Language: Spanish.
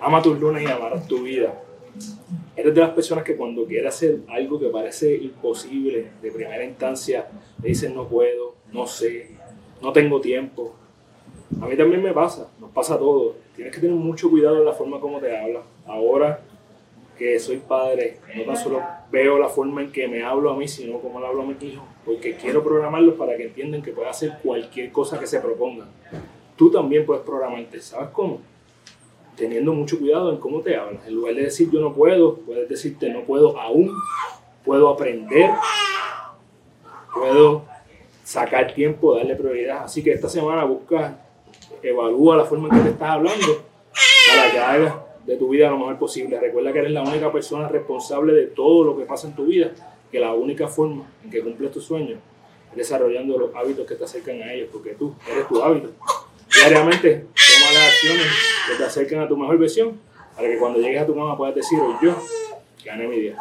Ama tus lunes y amarás tu vida. Eres de las personas que cuando quiere hacer algo que parece imposible de primera instancia, le dicen no puedo, no sé, no tengo tiempo. A mí también me pasa, nos pasa a todos. Tienes que tener mucho cuidado en la forma como te hablas. Ahora que soy padre, no tan solo veo la forma en que me hablo a mí, sino como le hablo a mis hijos, porque quiero programarlos para que entiendan que puede hacer cualquier cosa que se proponga. Tú también puedes programarte, ¿sabes cómo? Teniendo mucho cuidado en cómo te hablas. En lugar de decir yo no puedo, puedes decirte no puedo aún, puedo aprender, puedo sacar tiempo, darle prioridad. Así que esta semana busca, evalúa la forma en que te estás hablando para que hagas de tu vida lo mejor posible. Recuerda que eres la única persona responsable de todo lo que pasa en tu vida, que la única forma en que cumples tus sueños es desarrollando los hábitos que te acercan a ellos, porque tú eres tu hábito. Diariamente toma las acciones que te acercan a tu mejor versión para que cuando llegues a tu mamá puedas decir, yo gané mi día.